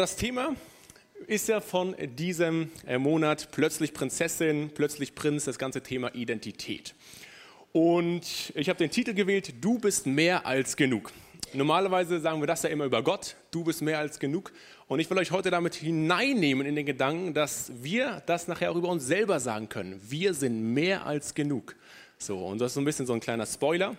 Das Thema ist ja von diesem äh, Monat plötzlich Prinzessin, plötzlich Prinz, das ganze Thema Identität. Und ich habe den Titel gewählt, Du bist mehr als genug. Normalerweise sagen wir das ja immer über Gott, du bist mehr als genug. Und ich will euch heute damit hineinnehmen in den Gedanken, dass wir das nachher auch über uns selber sagen können. Wir sind mehr als genug. So, und das ist so ein bisschen so ein kleiner Spoiler.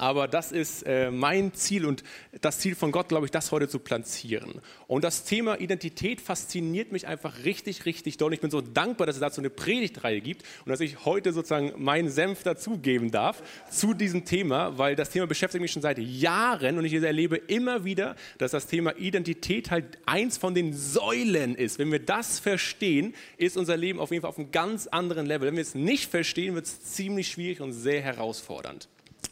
Aber das ist äh, mein Ziel und das Ziel von Gott, glaube ich, das heute zu platzieren. Und das Thema Identität fasziniert mich einfach richtig, richtig doll. Ich bin so dankbar, dass es dazu eine Predigtreihe gibt und dass ich heute sozusagen meinen Senf dazugeben darf zu diesem Thema, weil das Thema beschäftigt mich schon seit Jahren und ich erlebe immer wieder, dass das Thema Identität halt eins von den Säulen ist. Wenn wir das verstehen, ist unser Leben auf jeden Fall auf einem ganz anderen Level. Wenn wir es nicht verstehen, wird es ziemlich schwierig und sehr herausfordernd.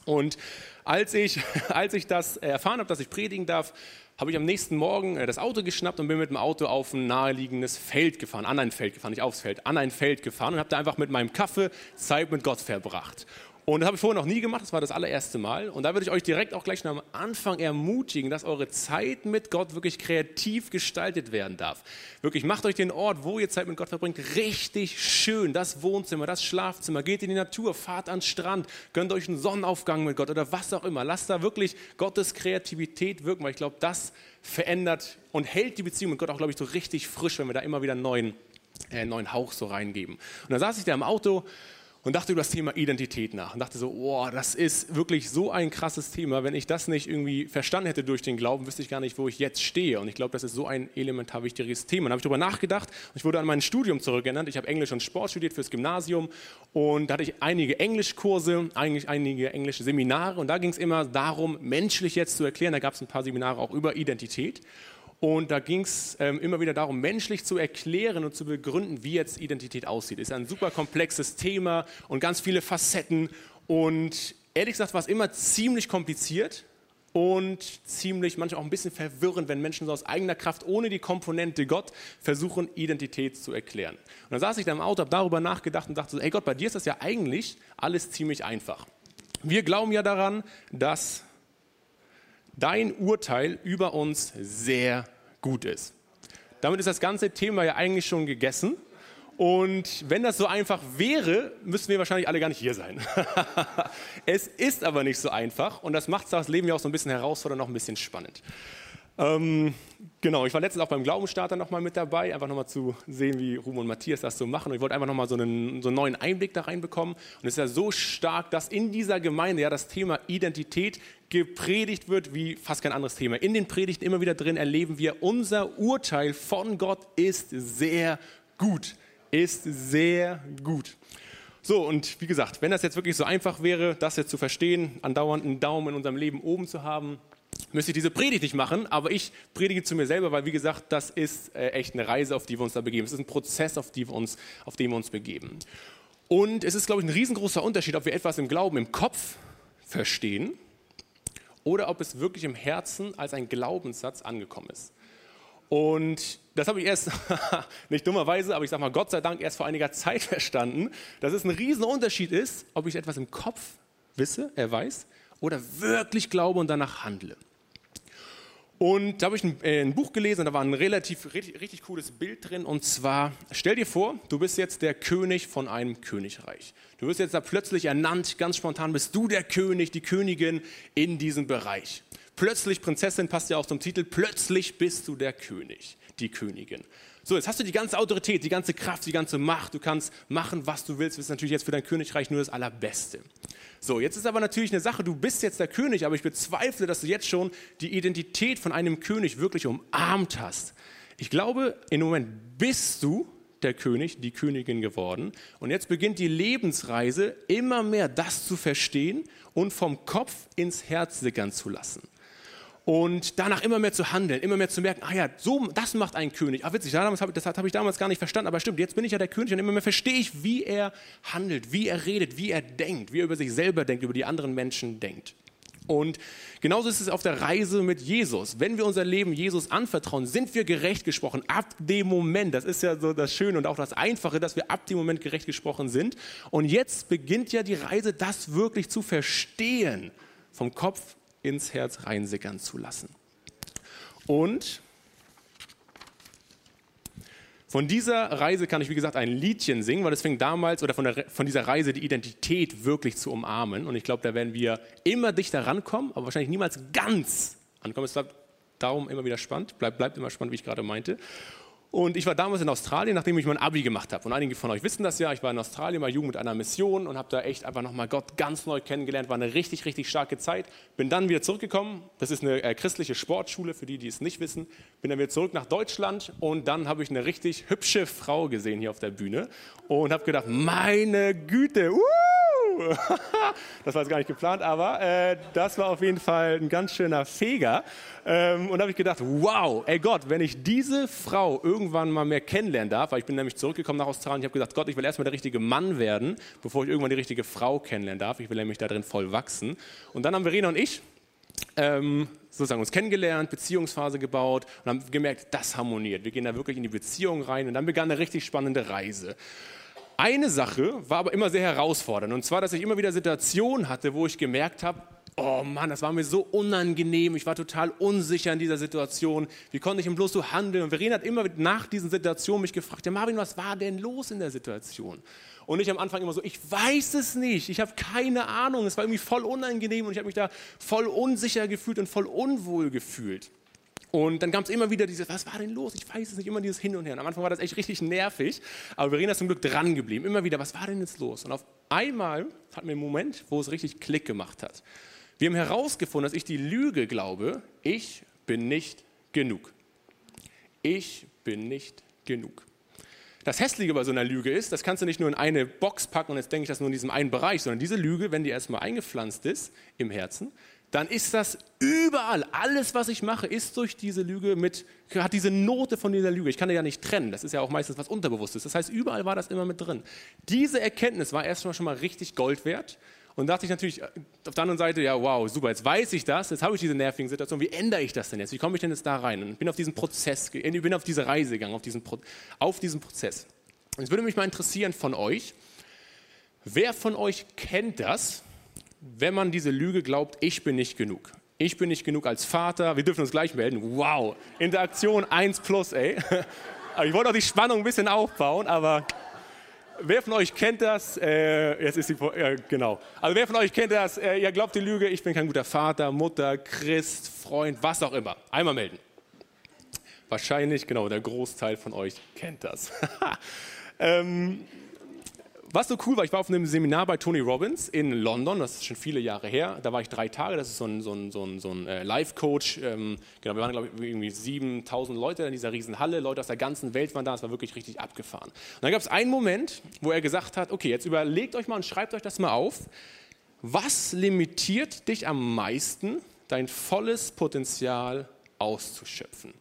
Und als ich, als ich das erfahren habe, dass ich predigen darf, habe ich am nächsten Morgen äh, das Auto geschnappt und bin mit dem Auto auf ein naheliegendes Feld gefahren, an ein Feld gefahren, nicht aufs Feld, an ein Feld gefahren und habe da einfach mit meinem Kaffee Zeit mit Gott verbracht. Und das habe ich vorher noch nie gemacht, das war das allererste Mal. Und da würde ich euch direkt auch gleich am Anfang ermutigen, dass eure Zeit mit Gott wirklich kreativ gestaltet werden darf. Wirklich, macht euch den Ort, wo ihr Zeit mit Gott verbringt, richtig schön. Das Wohnzimmer, das Schlafzimmer, geht in die Natur, fahrt an den Strand, gönnt euch einen Sonnenaufgang mit Gott oder was auch immer. Lasst da wirklich Gottes Kreativität wirken, weil ich glaube, das verändert und hält die Beziehung mit Gott auch, glaube ich, so richtig frisch, wenn wir da immer wieder einen neuen, äh, neuen Hauch so reingeben. Und dann saß ich da im Auto und dachte über das Thema Identität nach und dachte so, oh, das ist wirklich so ein krasses Thema. Wenn ich das nicht irgendwie verstanden hätte durch den Glauben, wüsste ich gar nicht, wo ich jetzt stehe. Und ich glaube, das ist so ein elementar wichtiges Thema. Dann habe ich darüber nachgedacht und ich wurde an mein Studium zurückgeändert. Ich habe Englisch und Sport studiert fürs Gymnasium und da hatte ich einige Englischkurse, eigentlich einige englische Seminare und da ging es immer darum, menschlich jetzt zu erklären. Da gab es ein paar Seminare auch über Identität. Und da ging es ähm, immer wieder darum, menschlich zu erklären und zu begründen, wie jetzt Identität aussieht. Ist ein super komplexes Thema und ganz viele Facetten. Und ehrlich gesagt war es immer ziemlich kompliziert und ziemlich manchmal auch ein bisschen verwirrend, wenn Menschen so aus eigener Kraft ohne die Komponente Gott versuchen, Identität zu erklären. Und dann saß ich da im Auto, habe darüber nachgedacht und dachte so, hey Gott, bei dir ist das ja eigentlich alles ziemlich einfach. Wir glauben ja daran, dass dein Urteil über uns sehr gut ist. Damit ist das ganze Thema ja eigentlich schon gegessen. Und wenn das so einfach wäre, müssten wir wahrscheinlich alle gar nicht hier sein. es ist aber nicht so einfach und das macht das Leben ja auch so ein bisschen herausfordernd, noch ein bisschen spannend. Ähm, genau, ich war letztens auch beim Glaubensstarter nochmal mit dabei, einfach nochmal zu sehen, wie Ruhm und Matthias das so machen. Und ich wollte einfach nochmal so einen, so einen neuen Einblick da reinbekommen. Und es ist ja so stark, dass in dieser Gemeinde ja das Thema Identität gepredigt wird wie fast kein anderes Thema. In den Predigten immer wieder drin erleben wir, unser Urteil von Gott ist sehr gut. Ist sehr gut. So, und wie gesagt, wenn das jetzt wirklich so einfach wäre, das jetzt zu verstehen, andauernd einen Daumen in unserem Leben oben zu haben, müsste ich diese Predigt nicht machen, aber ich predige zu mir selber, weil wie gesagt, das ist äh, echt eine Reise, auf die wir uns da begeben. Es ist ein Prozess, auf, die wir uns, auf den wir uns begeben. Und es ist, glaube ich, ein riesengroßer Unterschied, ob wir etwas im Glauben im Kopf verstehen oder ob es wirklich im Herzen als ein Glaubenssatz angekommen ist. Und das habe ich erst, nicht dummerweise, aber ich sage mal Gott sei Dank erst vor einiger Zeit verstanden, dass es ein Riesenunterschied ist, ob ich etwas im Kopf wisse, er weiß, oder wirklich glaube und danach handle. Und da habe ich ein, äh, ein, Buch gelesen da war ein relativ richtig, richtig, cooles Bild drin. Und zwar, stell dir vor, du bist jetzt der König von einem Königreich. Du wirst jetzt da plötzlich ernannt, ganz spontan bist du der König, die Königin in diesem Bereich. Plötzlich, Prinzessin passt ja auch zum Titel, plötzlich bist du der König, die Königin. So, jetzt hast du die ganze Autorität, die ganze Kraft, die ganze Macht. Du kannst machen, was du willst. Das ist natürlich jetzt für dein Königreich nur das Allerbeste. So, jetzt ist aber natürlich eine Sache, du bist jetzt der König, aber ich bezweifle, dass du jetzt schon die Identität von einem König wirklich umarmt hast. Ich glaube, im Moment bist du der König, die Königin geworden. Und jetzt beginnt die Lebensreise, immer mehr das zu verstehen und vom Kopf ins Herz sickern zu lassen und danach immer mehr zu handeln, immer mehr zu merken, ah ja, so, das macht ein König. Ah, witzig, das habe hab ich damals gar nicht verstanden, aber stimmt, jetzt bin ich ja der König und immer mehr verstehe ich, wie er handelt, wie er redet, wie er denkt, wie er über sich selber denkt, über die anderen Menschen denkt. Und genauso ist es auf der Reise mit Jesus. Wenn wir unser Leben Jesus anvertrauen, sind wir gerecht gesprochen. Ab dem Moment, das ist ja so das Schöne und auch das Einfache, dass wir ab dem Moment gerecht gesprochen sind. Und jetzt beginnt ja die Reise, das wirklich zu verstehen. Vom Kopf ins Herz reinsickern zu lassen. Und Von dieser Reise kann ich, wie gesagt, ein Liedchen singen, weil es fing damals, oder von, der, von dieser Reise die Identität wirklich zu umarmen. Und ich glaube, da werden wir immer dichter rankommen, aber wahrscheinlich niemals ganz ankommen. Es bleibt darum immer wieder spannend, bleibt, bleibt immer spannend, wie ich gerade meinte. Und ich war damals in Australien, nachdem ich mein Abi gemacht habe. Und einige von euch wissen das ja. Ich war in Australien mal Jugend mit einer Mission und habe da echt einfach nochmal Gott ganz neu kennengelernt. War eine richtig, richtig starke Zeit. Bin dann wieder zurückgekommen. Das ist eine äh, christliche Sportschule, für die, die es nicht wissen. Bin dann wieder zurück nach Deutschland und dann habe ich eine richtig hübsche Frau gesehen hier auf der Bühne und habe gedacht, meine Güte, uh! das war jetzt gar nicht geplant, aber äh, das war auf jeden Fall ein ganz schöner Feger. Ähm, und da habe ich gedacht, wow, ey Gott, wenn ich diese Frau irgendwann mal mehr kennenlernen darf, weil ich bin nämlich zurückgekommen nach Australien, ich habe gesagt, Gott, ich will erstmal der richtige Mann werden, bevor ich irgendwann die richtige Frau kennenlernen darf. Ich will nämlich da drin voll wachsen. Und dann haben Verena und ich ähm, sozusagen uns kennengelernt, Beziehungsphase gebaut und haben gemerkt, das harmoniert. Wir gehen da wirklich in die Beziehung rein und dann begann eine richtig spannende Reise. Eine Sache war aber immer sehr herausfordernd. Und zwar, dass ich immer wieder Situationen hatte, wo ich gemerkt habe, oh Mann, das war mir so unangenehm. Ich war total unsicher in dieser Situation. Wie konnte ich denn bloß so handeln? Und Verena hat immer nach diesen Situationen mich gefragt, ja Marvin, was war denn los in der Situation? Und ich am Anfang immer so, ich weiß es nicht, ich habe keine Ahnung. Es war irgendwie voll unangenehm und ich habe mich da voll unsicher gefühlt und voll unwohl gefühlt. Und dann gab es immer wieder dieses, was war denn los? Ich weiß es nicht, immer dieses Hin und Her. Und am Anfang war das echt richtig nervig, aber Verena ist zum Glück dran geblieben. Immer wieder, was war denn jetzt los? Und auf einmal hatten wir einen Moment, wo es richtig Klick gemacht hat. Wir haben herausgefunden, dass ich die Lüge glaube, ich bin nicht genug. Ich bin nicht genug. Das Hässliche bei so einer Lüge ist, das kannst du nicht nur in eine Box packen und jetzt denke ich das nur in diesem einen Bereich, sondern diese Lüge, wenn die erstmal eingepflanzt ist im Herzen, dann ist das überall. Alles, was ich mache, ist durch diese Lüge mit, hat diese Note von dieser Lüge. Ich kann die ja nicht trennen. Das ist ja auch meistens was Unterbewusstes. Das heißt, überall war das immer mit drin. Diese Erkenntnis war erstmal schon mal richtig Gold wert. Und dachte ich natürlich auf der anderen Seite, ja, wow, super, jetzt weiß ich das, jetzt habe ich diese nervigen Situationen, wie ändere ich das denn jetzt? Wie komme ich denn jetzt da rein? Und bin auf diesen Prozess, bin auf diese Reise gegangen, auf diesen, auf diesen Prozess. Und es würde mich mal interessieren von euch, wer von euch kennt das, wenn man diese Lüge glaubt, ich bin nicht genug. Ich bin nicht genug als Vater, wir dürfen uns gleich melden. Wow, Interaktion 1 plus, ey. Ich wollte auch die Spannung ein bisschen aufbauen, aber wer von euch kennt das? Äh, jetzt ist die, äh, genau. Also wer von euch kennt das? Äh, ihr glaubt die Lüge, ich bin kein guter Vater, Mutter, Christ, Freund, was auch immer. Einmal melden. Wahrscheinlich, genau, der Großteil von euch kennt das. ähm, was so cool war, ich war auf einem Seminar bei Tony Robbins in London, das ist schon viele Jahre her. Da war ich drei Tage, das ist so ein, so ein, so ein, so ein äh, Life-Coach. Ähm, genau, wir waren, glaube ich, irgendwie 7000 Leute in dieser riesen Halle, Leute aus der ganzen Welt waren da, es war wirklich richtig abgefahren. Und dann gab es einen Moment, wo er gesagt hat, okay, jetzt überlegt euch mal und schreibt euch das mal auf. Was limitiert dich am meisten, dein volles Potenzial auszuschöpfen?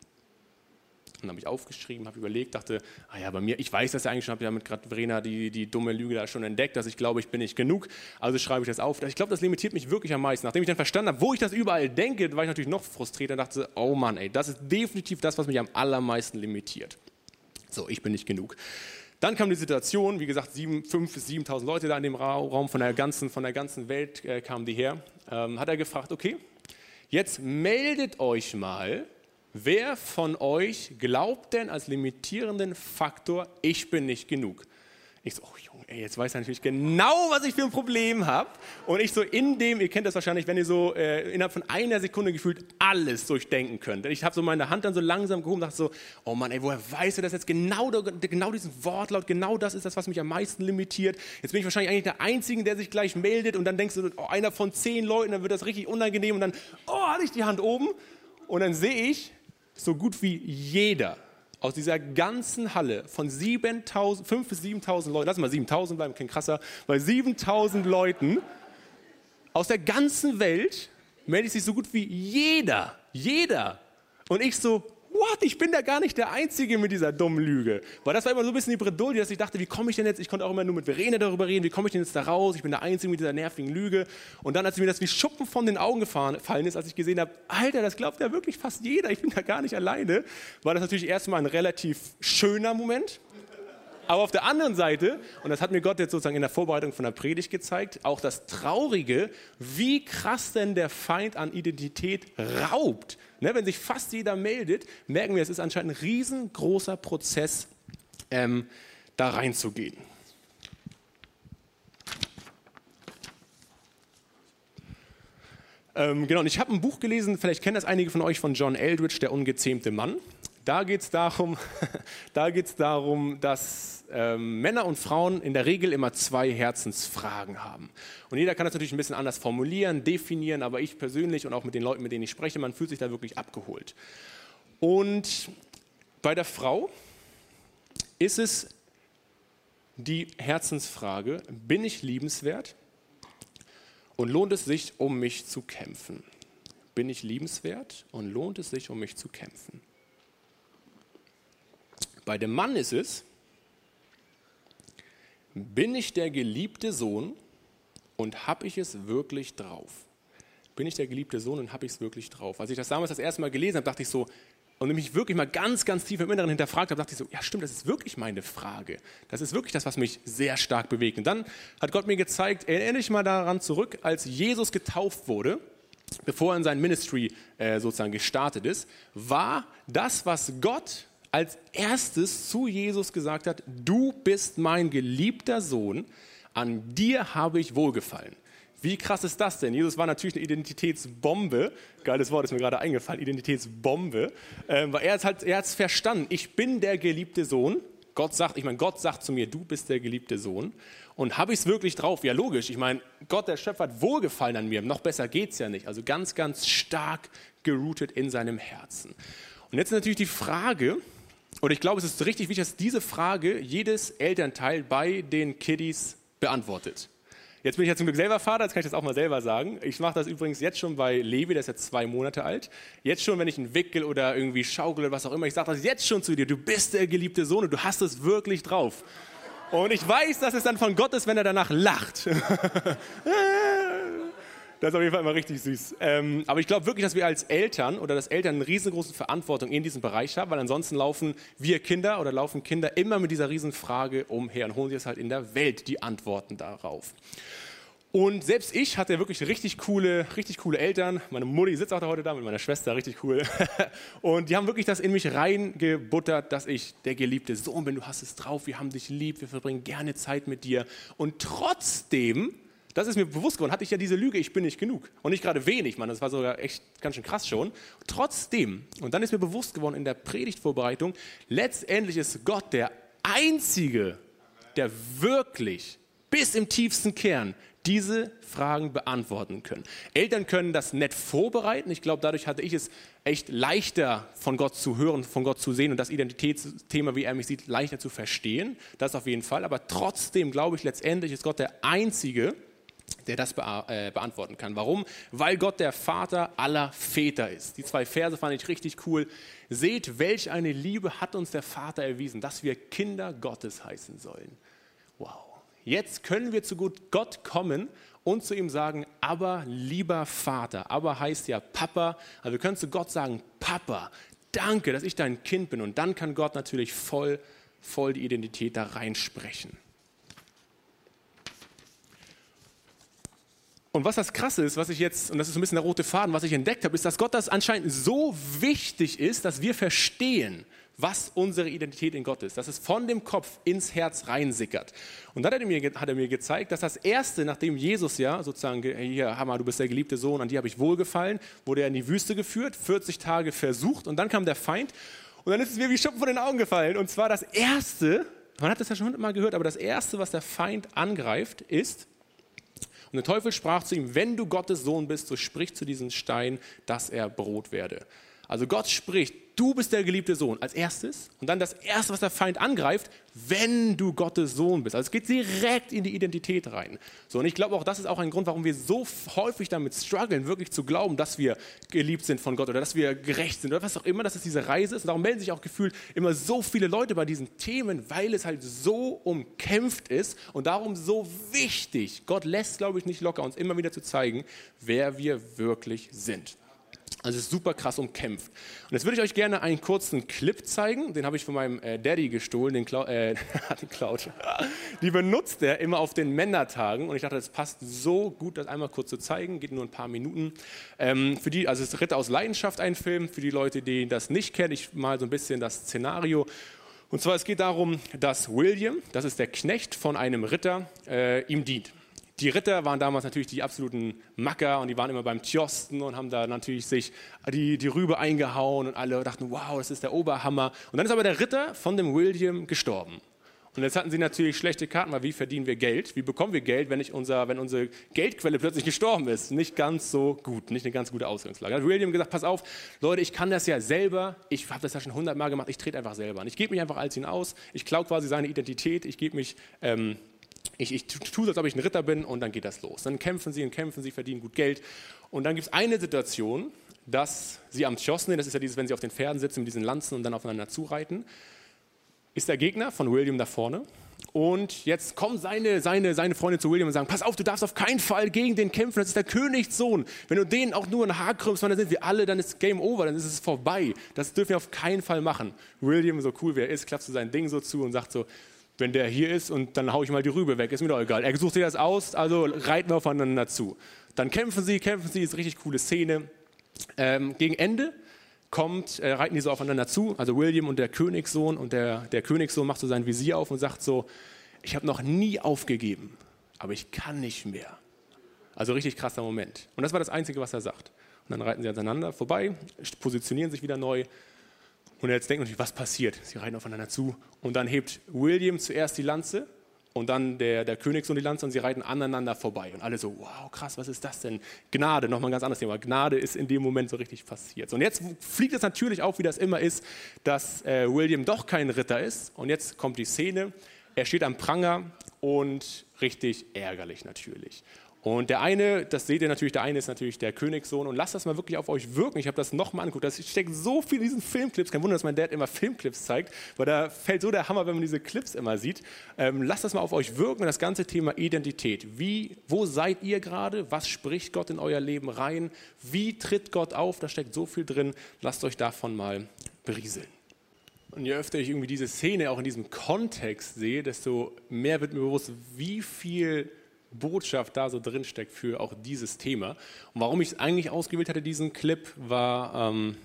Und habe ich aufgeschrieben, habe überlegt, dachte, ah ja, bei mir, ich weiß das ja eigentlich schon, habe ja mit gerade Verena die, die dumme Lüge da schon entdeckt, dass ich glaube, ich bin nicht genug, also schreibe ich das auf. Ich glaube, das limitiert mich wirklich am meisten. Nachdem ich dann verstanden habe, wo ich das überall denke, war ich natürlich noch frustriert und dachte, oh Mann, ey, das ist definitiv das, was mich am allermeisten limitiert. So, ich bin nicht genug. Dann kam die Situation, wie gesagt, 5.000 bis 7.000 Leute da in dem Raum, von der ganzen, von der ganzen Welt äh, kamen die her. Ähm, hat er gefragt, okay, jetzt meldet euch mal, Wer von euch glaubt denn als limitierenden Faktor, ich bin nicht genug? Ich so, oh Junge, ey, jetzt weiß er natürlich genau, was ich für ein Problem habe. Und ich so in dem, ihr kennt das wahrscheinlich, wenn ihr so äh, innerhalb von einer Sekunde gefühlt alles durchdenken könnt. Ich habe so meine Hand dann so langsam gehoben und dachte so, oh Mann, ey, woher weiß er das jetzt? Genau, genau diesen Wortlaut, genau das ist das, was mich am meisten limitiert. Jetzt bin ich wahrscheinlich eigentlich der Einzige, der sich gleich meldet und dann denkst du, oh, einer von zehn Leuten, dann wird das richtig unangenehm und dann, oh, hatte ich die Hand oben und dann sehe ich, so gut wie jeder aus dieser ganzen Halle von 7.000, 5.000 bis 7.000 Leuten, lass mal 7.000 bleiben, kein krasser, bei 7.000 Leuten aus der ganzen Welt meldet sich so gut wie jeder, jeder. Und ich so, what, ich bin da gar nicht der Einzige mit dieser dummen Lüge. Weil das war immer so ein bisschen die Bredouille, dass ich dachte, wie komme ich denn jetzt, ich konnte auch immer nur mit Verena darüber reden, wie komme ich denn jetzt da raus, ich bin der Einzige mit dieser nervigen Lüge. Und dann, als mir das wie Schuppen von den Augen gefallen ist, als ich gesehen habe, Alter, das glaubt ja wirklich fast jeder, ich bin da gar nicht alleine, war das natürlich erstmal ein relativ schöner Moment. Aber auf der anderen Seite, und das hat mir Gott jetzt sozusagen in der Vorbereitung von der Predigt gezeigt, auch das Traurige, wie krass denn der Feind an Identität raubt. Ne, wenn sich fast jeder meldet, merken wir, es ist anscheinend ein riesengroßer Prozess ähm, da reinzugehen. Ähm, genau, und ich habe ein Buch gelesen, vielleicht kennen das einige von euch, von John Eldridge, Der ungezähmte Mann. Da geht es darum, da darum, dass ähm, Männer und Frauen in der Regel immer zwei Herzensfragen haben. Und jeder kann das natürlich ein bisschen anders formulieren, definieren, aber ich persönlich und auch mit den Leuten, mit denen ich spreche, man fühlt sich da wirklich abgeholt. Und bei der Frau ist es die Herzensfrage, bin ich liebenswert? Und lohnt es sich, um mich zu kämpfen? Bin ich liebenswert und lohnt es sich, um mich zu kämpfen? Bei dem Mann ist es, bin ich der geliebte Sohn und habe ich es wirklich drauf? Bin ich der geliebte Sohn und habe ich es wirklich drauf? Als ich das damals das erste Mal gelesen habe, dachte ich so, und mich wirklich mal ganz, ganz tief im Inneren hinterfragt habe, dachte ich so, ja stimmt, das ist wirklich meine Frage. Das ist wirklich das, was mich sehr stark bewegt. Und dann hat Gott mir gezeigt, erinnere dich mal daran zurück, als Jesus getauft wurde, bevor er in sein Ministry äh, sozusagen gestartet ist, war das, was Gott als erstes zu Jesus gesagt hat, du bist mein geliebter Sohn, an dir habe ich wohlgefallen. Wie krass ist das denn? Jesus war natürlich eine Identitätsbombe. Geiles Wort ist mir gerade eingefallen, Identitätsbombe. Ähm, weil er hat halt, es verstanden. Ich bin der geliebte Sohn. Gott sagt, ich meine, Gott sagt zu mir, du bist der geliebte Sohn. Und habe ich es wirklich drauf? Ja, logisch. Ich meine, Gott, der Schöpfer, hat wohlgefallen an mir. Noch besser geht es ja nicht. Also ganz, ganz stark geroutet in seinem Herzen. Und jetzt ist natürlich die Frage, oder ich glaube, es ist richtig wichtig, dass diese Frage jedes Elternteil bei den Kiddies beantwortet. Jetzt bin ich ja zum Glück selber Vater, jetzt kann ich das auch mal selber sagen. Ich mache das übrigens jetzt schon bei Levi, der ist jetzt zwei Monate alt. Jetzt schon, wenn ich einen wickel oder irgendwie schaukel oder was auch immer, ich sage das jetzt schon zu dir, du bist der geliebte Sohn und du hast es wirklich drauf. Und ich weiß, dass es dann von Gott ist, wenn er danach lacht. Das ist auf jeden Fall immer richtig süß. Ähm, aber ich glaube wirklich, dass wir als Eltern oder dass Eltern eine riesengroße Verantwortung in diesem Bereich haben, weil ansonsten laufen wir Kinder oder laufen Kinder immer mit dieser Riesenfrage umher und holen sich jetzt halt in der Welt die Antworten darauf. Und selbst ich hatte wirklich richtig coole, richtig coole Eltern. Meine Mutti sitzt auch da heute da mit meiner Schwester, richtig cool. Und die haben wirklich das in mich reingebuttert, dass ich der geliebte Sohn bin. Du hast es drauf, wir haben dich lieb, wir verbringen gerne Zeit mit dir. Und trotzdem das ist mir bewusst geworden, hatte ich ja diese Lüge, ich bin nicht genug. Und nicht gerade wenig, man, das war sogar echt ganz schön krass schon. Trotzdem, und dann ist mir bewusst geworden in der Predigtvorbereitung, letztendlich ist Gott der Einzige, der wirklich bis im tiefsten Kern diese Fragen beantworten können. Eltern können das nett vorbereiten. Ich glaube, dadurch hatte ich es echt leichter von Gott zu hören, von Gott zu sehen und das Identitätsthema, wie er mich sieht, leichter zu verstehen. Das auf jeden Fall. Aber trotzdem glaube ich, letztendlich ist Gott der Einzige, der das äh, beantworten kann. Warum? Weil Gott der Vater aller Väter ist. Die zwei Verse fand ich richtig cool. Seht, welch eine Liebe hat uns der Vater erwiesen, dass wir Kinder Gottes heißen sollen. Wow. Jetzt können wir zu Gott kommen und zu ihm sagen, aber lieber Vater. Aber heißt ja Papa. Also wir können zu Gott sagen, Papa, danke, dass ich dein Kind bin. Und dann kann Gott natürlich voll, voll die Identität da reinsprechen. Und was das Krasse ist, was ich jetzt, und das ist ein bisschen der rote Faden, was ich entdeckt habe, ist, dass Gott das anscheinend so wichtig ist, dass wir verstehen, was unsere Identität in Gott ist, dass es von dem Kopf ins Herz reinsickert. Und dann hat er mir, hat er mir gezeigt, dass das Erste, nachdem Jesus ja sozusagen, hier, Hammer, du bist der geliebte Sohn, an dir habe ich wohlgefallen, wurde er in die Wüste geführt, 40 Tage versucht und dann kam der Feind und dann ist es mir wie Schuppen von den Augen gefallen. Und zwar das Erste, man hat das ja schon hundertmal gehört, aber das Erste, was der Feind angreift, ist, und der Teufel sprach zu ihm, wenn du Gottes Sohn bist, so sprich zu diesem Stein, dass er Brot werde. Also Gott spricht, du bist der geliebte Sohn als erstes und dann das erste, was der Feind angreift, wenn du Gottes Sohn bist. Also es geht direkt in die Identität rein. So und ich glaube auch, das ist auch ein Grund, warum wir so häufig damit strugglen, wirklich zu glauben, dass wir geliebt sind von Gott oder dass wir gerecht sind oder was auch immer, dass es diese Reise ist. Und darum melden sich auch gefühlt immer so viele Leute bei diesen Themen, weil es halt so umkämpft ist und darum so wichtig. Gott lässt, glaube ich, nicht locker, uns immer wieder zu zeigen, wer wir wirklich sind. Also es ist super krass umkämpft. Und jetzt würde ich euch gerne einen kurzen Clip zeigen. Den habe ich von meinem äh, Daddy gestohlen, den, Clou äh, den Cloud. Die benutzt er immer auf den Männertagen. Und ich dachte, das passt so gut, das einmal kurz zu zeigen. Geht nur ein paar Minuten. Ähm, für die, also es ist Ritter aus Leidenschaft ein Film. Für die Leute, die das nicht kennen, ich mal so ein bisschen das Szenario. Und zwar, es geht darum, dass William, das ist der Knecht von einem Ritter, äh, ihm dient. Die Ritter waren damals natürlich die absoluten Macker und die waren immer beim Tjosten und haben da natürlich sich die, die Rübe eingehauen und alle dachten, wow, das ist der Oberhammer. Und dann ist aber der Ritter von dem William gestorben. Und jetzt hatten sie natürlich schlechte Karten, weil wie verdienen wir Geld? Wie bekommen wir Geld, wenn, unser, wenn unsere Geldquelle plötzlich gestorben ist? Nicht ganz so gut, nicht eine ganz gute Ausgangslage. Hat William gesagt, pass auf, Leute, ich kann das ja selber, ich habe das ja schon hundertmal gemacht, ich trete einfach selber an. Ich gebe mich einfach als ihn aus, ich klaue quasi seine Identität, ich gebe mich... Ähm, ich, ich tue so, als ob ich ein Ritter bin und dann geht das los. Dann kämpfen sie und kämpfen sie, verdienen gut Geld. Und dann gibt es eine Situation, dass sie am Tschosne, das ist ja dieses, wenn sie auf den Pferden sitzen mit diesen Lanzen und dann aufeinander zureiten, ist der Gegner von William da vorne. Und jetzt kommen seine, seine, seine Freunde zu William und sagen, pass auf, du darfst auf keinen Fall gegen den kämpfen, das ist der Königssohn. Wenn du den auch nur ein Haar krümmst, dann sind wir alle, dann ist Game Over, dann ist es vorbei. Das dürfen wir auf keinen Fall machen. William, so cool wie er ist, klappt so sein Ding so zu und sagt so, wenn der hier ist und dann haue ich mal die Rübe weg, ist mir doch egal. Er sucht sich das aus, also reiten wir aufeinander zu. Dann kämpfen sie, kämpfen sie, ist eine richtig coole Szene. Ähm, gegen Ende kommt, äh, reiten die so aufeinander zu, also William und der Königssohn und der, der Königssohn macht so sein Visier auf und sagt so, ich habe noch nie aufgegeben, aber ich kann nicht mehr. Also richtig krasser Moment. Und das war das Einzige, was er sagt. Und dann reiten sie aneinander vorbei, positionieren sich wieder neu. Und jetzt denken natürlich, was passiert? Sie reiten aufeinander zu. Und dann hebt William zuerst die Lanze und dann der, der Königssohn die Lanze und sie reiten aneinander vorbei. Und alle so, wow, krass, was ist das denn? Gnade, nochmal ein ganz anderes Thema. Gnade ist in dem Moment so richtig passiert. Und jetzt fliegt es natürlich auf, wie das immer ist, dass äh, William doch kein Ritter ist. Und jetzt kommt die Szene, er steht am Pranger und richtig ärgerlich natürlich. Und der eine, das seht ihr natürlich, der eine ist natürlich der Königssohn. Und lasst das mal wirklich auf euch wirken. Ich habe das nochmal angeguckt. Da steckt so viel in diesen Filmclips. Kein Wunder, dass mein Dad immer Filmclips zeigt, weil da fällt so der Hammer, wenn man diese Clips immer sieht. Ähm, lasst das mal auf euch wirken. Das ganze Thema Identität. Wie, wo seid ihr gerade? Was spricht Gott in euer Leben rein? Wie tritt Gott auf? Da steckt so viel drin. Lasst euch davon mal berieseln. Und je öfter ich irgendwie diese Szene auch in diesem Kontext sehe, desto mehr wird mir bewusst, wie viel Botschaft da so drin steckt für auch dieses Thema. Und warum ich es eigentlich ausgewählt hatte, diesen Clip, war ähm,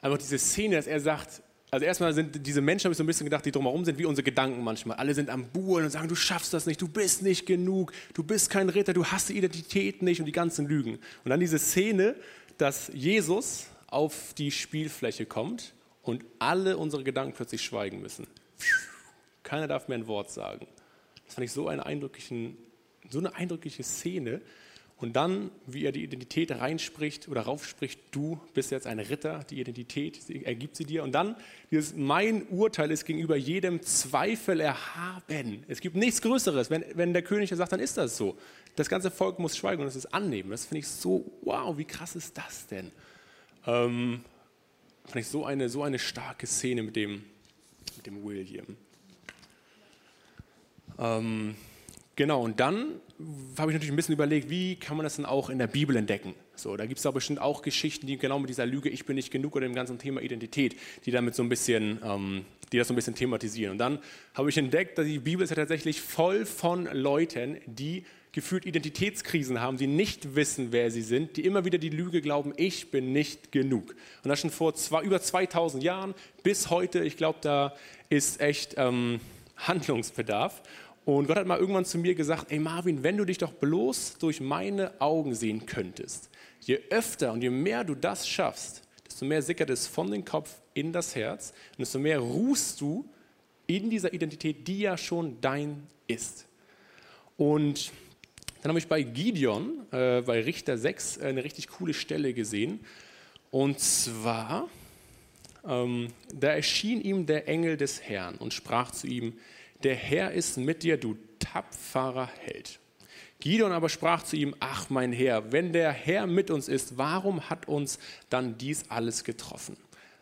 einfach diese Szene, dass er sagt, also erstmal sind diese Menschen, habe ich so ein bisschen gedacht, die drumherum sind, wie unsere Gedanken manchmal. Alle sind am Buhren und sagen, du schaffst das nicht, du bist nicht genug, du bist kein Ritter, du hast die Identität nicht und die ganzen Lügen. Und dann diese Szene, dass Jesus auf die Spielfläche kommt und alle unsere Gedanken plötzlich schweigen müssen. Keiner darf mehr ein Wort sagen. Fand ich so, eine eindrücklichen, so eine eindrückliche Szene. Und dann, wie er die Identität reinspricht oder raufspricht, du bist jetzt ein Ritter, die Identität ergibt sie dir. Und dann, dieses mein Urteil ist gegenüber jedem Zweifel erhaben. Es gibt nichts Größeres. Wenn, wenn der König sagt, dann ist das so. Das ganze Volk muss schweigen und es annehmen. Das finde ich so, wow, wie krass ist das denn? Ähm, fand ich so eine, so eine starke Szene mit dem, mit dem William. Ähm, genau, und dann habe ich natürlich ein bisschen überlegt, wie kann man das denn auch in der Bibel entdecken? So, da gibt es da bestimmt auch Geschichten, die genau mit dieser Lüge, ich bin nicht genug oder dem ganzen Thema Identität, die damit so ein bisschen, ähm, die das so ein bisschen thematisieren. Und dann habe ich entdeckt, dass die Bibel ist ja tatsächlich voll von Leuten, die gefühlt Identitätskrisen haben, die nicht wissen, wer sie sind, die immer wieder die Lüge glauben, ich bin nicht genug. Und das schon vor zwei, über 2000 Jahren bis heute, ich glaube, da ist echt ähm, Handlungsbedarf. Und Gott hat mal irgendwann zu mir gesagt, ey Marvin, wenn du dich doch bloß durch meine Augen sehen könntest, je öfter und je mehr du das schaffst, desto mehr sickert es von dem Kopf in das Herz und desto mehr ruhst du in dieser Identität, die ja schon dein ist. Und dann habe ich bei Gideon, äh, bei Richter 6, eine richtig coole Stelle gesehen. Und zwar, ähm, da erschien ihm der Engel des Herrn und sprach zu ihm, der Herr ist mit dir, du tapferer Held. Gideon aber sprach zu ihm, ach mein Herr, wenn der Herr mit uns ist, warum hat uns dann dies alles getroffen?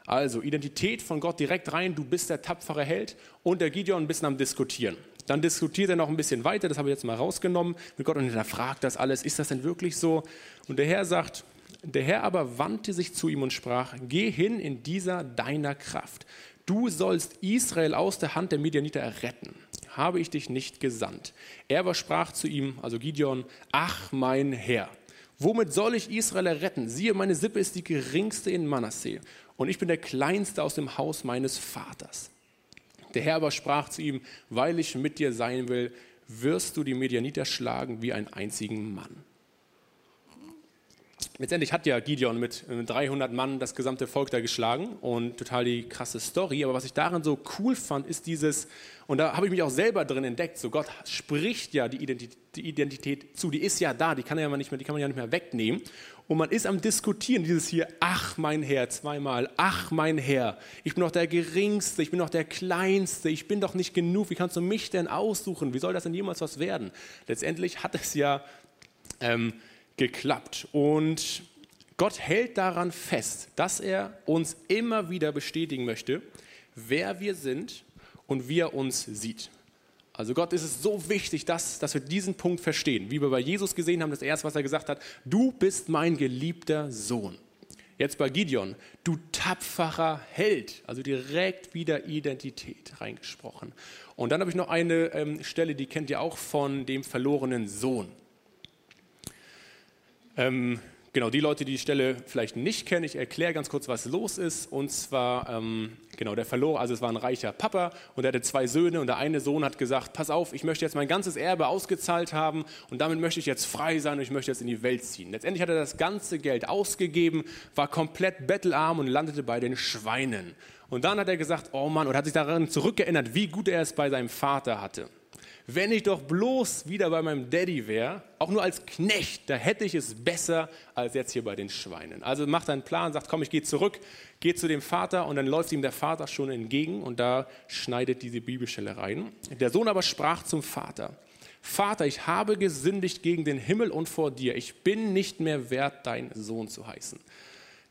Also Identität von Gott direkt rein, du bist der tapfere Held und der Gideon ein bisschen am Diskutieren. Dann diskutiert er noch ein bisschen weiter, das habe ich jetzt mal rausgenommen mit Gott und er fragt das alles, ist das denn wirklich so? Und der Herr sagt, der Herr aber wandte sich zu ihm und sprach, geh hin in dieser deiner Kraft du sollst Israel aus der Hand der Midianiter erretten. Habe ich dich nicht gesandt? Er aber sprach zu ihm, also Gideon, ach mein Herr, womit soll ich Israel erretten? Siehe, meine Sippe ist die geringste in Manasseh und ich bin der kleinste aus dem Haus meines Vaters. Der Herr aber sprach zu ihm, weil ich mit dir sein will, wirst du die Medianiter schlagen wie einen einzigen Mann. Letztendlich hat ja Gideon mit 300 Mann das gesamte Volk da geschlagen und total die krasse Story. Aber was ich darin so cool fand, ist dieses, und da habe ich mich auch selber drin entdeckt, so Gott spricht ja die Identität, die Identität zu, die ist ja da, die kann, ja nicht mehr, die kann man ja nicht mehr wegnehmen. Und man ist am Diskutieren, dieses hier, ach mein Herr, zweimal, ach mein Herr, ich bin doch der Geringste, ich bin doch der Kleinste, ich bin doch nicht genug, wie kannst du mich denn aussuchen, wie soll das denn jemals was werden? Letztendlich hat es ja ähm, geklappt. Und Gott hält daran fest, dass er uns immer wieder bestätigen möchte, wer wir sind und wie er uns sieht. Also Gott ist es so wichtig, dass, dass wir diesen Punkt verstehen. Wie wir bei Jesus gesehen haben, das erste, was er gesagt hat, du bist mein geliebter Sohn. Jetzt bei Gideon, du tapferer Held, also direkt wieder Identität reingesprochen. Und dann habe ich noch eine ähm, Stelle, die kennt ihr auch von dem verlorenen Sohn. Ähm, genau, die Leute, die die Stelle vielleicht nicht kennen, ich erkläre ganz kurz, was los ist. Und zwar, ähm, genau, der verlor, also es war ein reicher Papa und er hatte zwei Söhne und der eine Sohn hat gesagt, pass auf, ich möchte jetzt mein ganzes Erbe ausgezahlt haben und damit möchte ich jetzt frei sein und ich möchte jetzt in die Welt ziehen. Letztendlich hat er das ganze Geld ausgegeben, war komplett bettelarm und landete bei den Schweinen. Und dann hat er gesagt, oh Mann, und hat sich daran zurückgeerinnert, wie gut er es bei seinem Vater hatte wenn ich doch bloß wieder bei meinem Daddy wäre, auch nur als Knecht, da hätte ich es besser als jetzt hier bei den Schweinen. Also macht einen Plan, sagt, komm, ich gehe zurück, gehe zu dem Vater und dann läuft ihm der Vater schon entgegen und da schneidet diese Bibelstelle rein. Der Sohn aber sprach zum Vater, Vater, ich habe gesündigt gegen den Himmel und vor dir. Ich bin nicht mehr wert, dein Sohn zu heißen.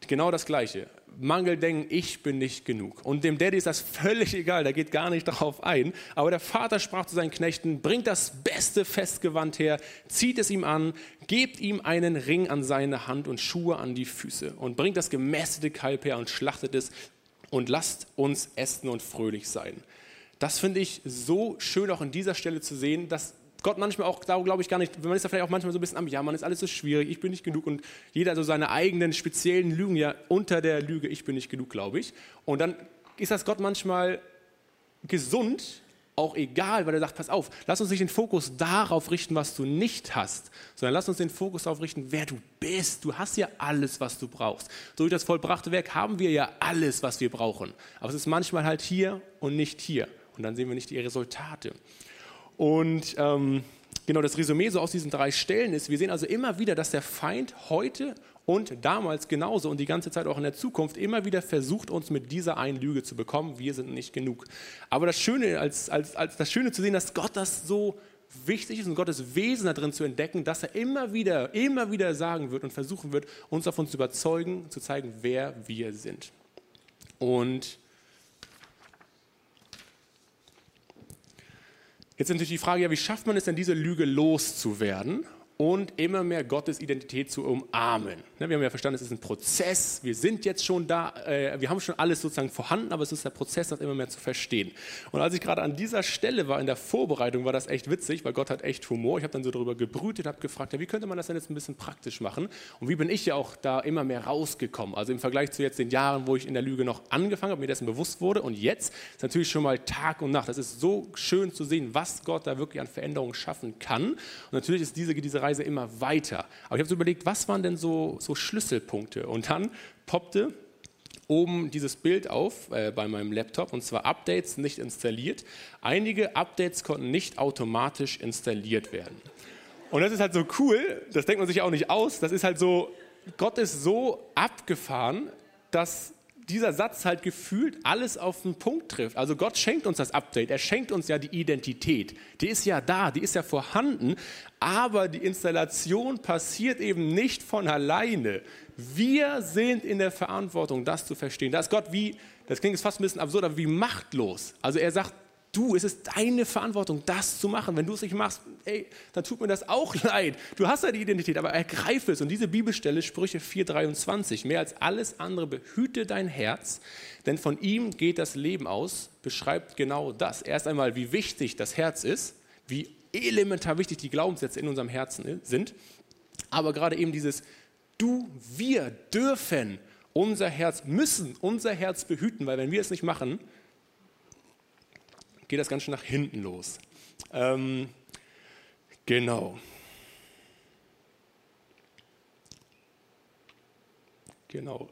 Genau das Gleiche. Mangeldenken, ich bin nicht genug. Und dem Daddy ist das völlig egal, der geht gar nicht darauf ein. Aber der Vater sprach zu seinen Knechten, bringt das beste Festgewand her, zieht es ihm an, gebt ihm einen Ring an seine Hand und Schuhe an die Füße und bringt das gemästete Kalb her und schlachtet es und lasst uns essen und fröhlich sein. Das finde ich so schön auch an dieser Stelle zu sehen, dass Gott manchmal auch, glaube ich gar nicht, man ist da vielleicht auch manchmal so ein bisschen am Ja, man ist alles so schwierig, ich bin nicht genug und jeder so seine eigenen speziellen Lügen ja unter der Lüge, ich bin nicht genug, glaube ich. Und dann ist das Gott manchmal gesund, auch egal, weil er sagt, pass auf, lass uns nicht den Fokus darauf richten, was du nicht hast, sondern lass uns den Fokus darauf richten, wer du bist. Du hast ja alles, was du brauchst. Wie das vollbrachte Werk haben wir ja alles, was wir brauchen. Aber es ist manchmal halt hier und nicht hier. Und dann sehen wir nicht die Resultate. Und ähm, genau das Resümee so aus diesen drei Stellen ist, wir sehen also immer wieder, dass der Feind heute und damals genauso und die ganze Zeit auch in der Zukunft immer wieder versucht, uns mit dieser einen Lüge zu bekommen, wir sind nicht genug. Aber das Schöne, als, als, als das Schöne zu sehen, dass Gott das so wichtig ist und Gottes Wesen da drin zu entdecken, dass er immer wieder, immer wieder sagen wird und versuchen wird, uns davon zu überzeugen, zu zeigen, wer wir sind. Und Jetzt ist natürlich die Frage, ja, wie schafft man es denn, diese Lüge loszuwerden? Und immer mehr Gottes Identität zu umarmen. Ne, wir haben ja verstanden, es ist ein Prozess. Wir sind jetzt schon da, äh, wir haben schon alles sozusagen vorhanden, aber es ist der Prozess, das immer mehr zu verstehen. Und als ich gerade an dieser Stelle war in der Vorbereitung, war das echt witzig, weil Gott hat echt Humor. Ich habe dann so darüber gebrütet, habe gefragt, ja, wie könnte man das denn jetzt ein bisschen praktisch machen? Und wie bin ich ja auch da immer mehr rausgekommen? Also im Vergleich zu jetzt den Jahren, wo ich in der Lüge noch angefangen habe, mir dessen bewusst wurde. Und jetzt ist natürlich schon mal Tag und Nacht. Das ist so schön zu sehen, was Gott da wirklich an Veränderungen schaffen kann. Und natürlich ist diese, diese Reise Reise immer weiter. Aber ich habe so überlegt, was waren denn so, so Schlüsselpunkte? Und dann poppte oben dieses Bild auf äh, bei meinem Laptop und zwar Updates nicht installiert. Einige Updates konnten nicht automatisch installiert werden. Und das ist halt so cool, das denkt man sich auch nicht aus, das ist halt so, Gott ist so abgefahren, dass dieser Satz halt gefühlt alles auf den Punkt trifft. Also Gott schenkt uns das Update, er schenkt uns ja die Identität. Die ist ja da, die ist ja vorhanden, aber die Installation passiert eben nicht von alleine. Wir sind in der Verantwortung, das zu verstehen. Da ist Gott wie, das klingt jetzt fast ein bisschen absurd, aber wie machtlos. Also er sagt, Du, es ist deine Verantwortung, das zu machen. Wenn du es nicht machst, ey, dann tut mir das auch leid. Du hast ja die Identität, aber ergreife es. Und diese Bibelstelle, Sprüche 4,23, mehr als alles andere, behüte dein Herz, denn von ihm geht das Leben aus, beschreibt genau das. Erst einmal, wie wichtig das Herz ist, wie elementar wichtig die Glaubenssätze in unserem Herzen sind, aber gerade eben dieses Du, wir dürfen unser Herz, müssen unser Herz behüten, weil wenn wir es nicht machen, geht das ganz schön nach hinten los. Ähm, genau. Genau.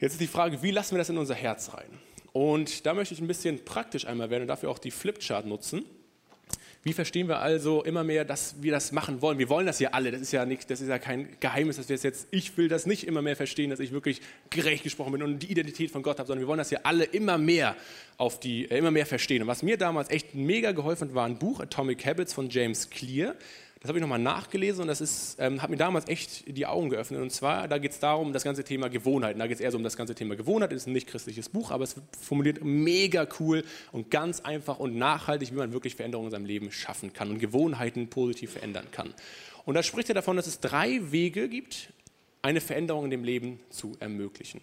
Jetzt ist die Frage, wie lassen wir das in unser Herz rein? Und da möchte ich ein bisschen praktisch einmal werden und dafür auch die Flipchart nutzen. Wie verstehen wir also immer mehr, dass wir das machen wollen? Wir wollen das ja alle. Das ist ja nicht, das ist ja kein Geheimnis, dass wir es jetzt, ich will das nicht immer mehr verstehen, dass ich wirklich gerecht gesprochen bin und die Identität von Gott habe, sondern wir wollen das ja alle immer mehr auf die, äh, immer mehr verstehen. Und was mir damals echt mega geholfen hat, war ein Buch Atomic Habits von James Clear. Das habe ich nochmal nachgelesen und das ist, ähm, hat mir damals echt die Augen geöffnet. Und zwar, da geht es darum, das ganze Thema Gewohnheiten. Da geht es eher so um das ganze Thema Gewohnheit. Das ist ein nicht christliches Buch, aber es formuliert mega cool und ganz einfach und nachhaltig, wie man wirklich Veränderungen in seinem Leben schaffen kann und Gewohnheiten positiv verändern kann. Und da spricht er davon, dass es drei Wege gibt, eine Veränderung in dem Leben zu ermöglichen.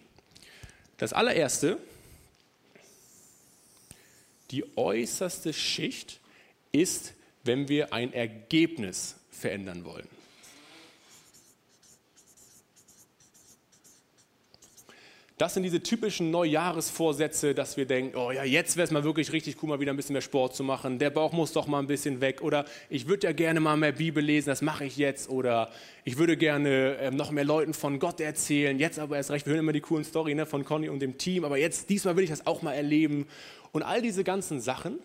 Das allererste, die äußerste Schicht ist wenn wir ein Ergebnis verändern wollen. Das sind diese typischen Neujahresvorsätze, dass wir denken, oh ja, jetzt wäre es mal wirklich richtig cool, mal wieder ein bisschen mehr Sport zu machen. Der Bauch muss doch mal ein bisschen weg. Oder ich würde ja gerne mal mehr Bibel lesen, das mache ich jetzt. Oder ich würde gerne äh, noch mehr Leuten von Gott erzählen. Jetzt aber erst recht, wir hören immer die coolen Story ne, von Conny und dem Team. Aber jetzt, diesmal will ich das auch mal erleben. Und all diese ganzen Sachen,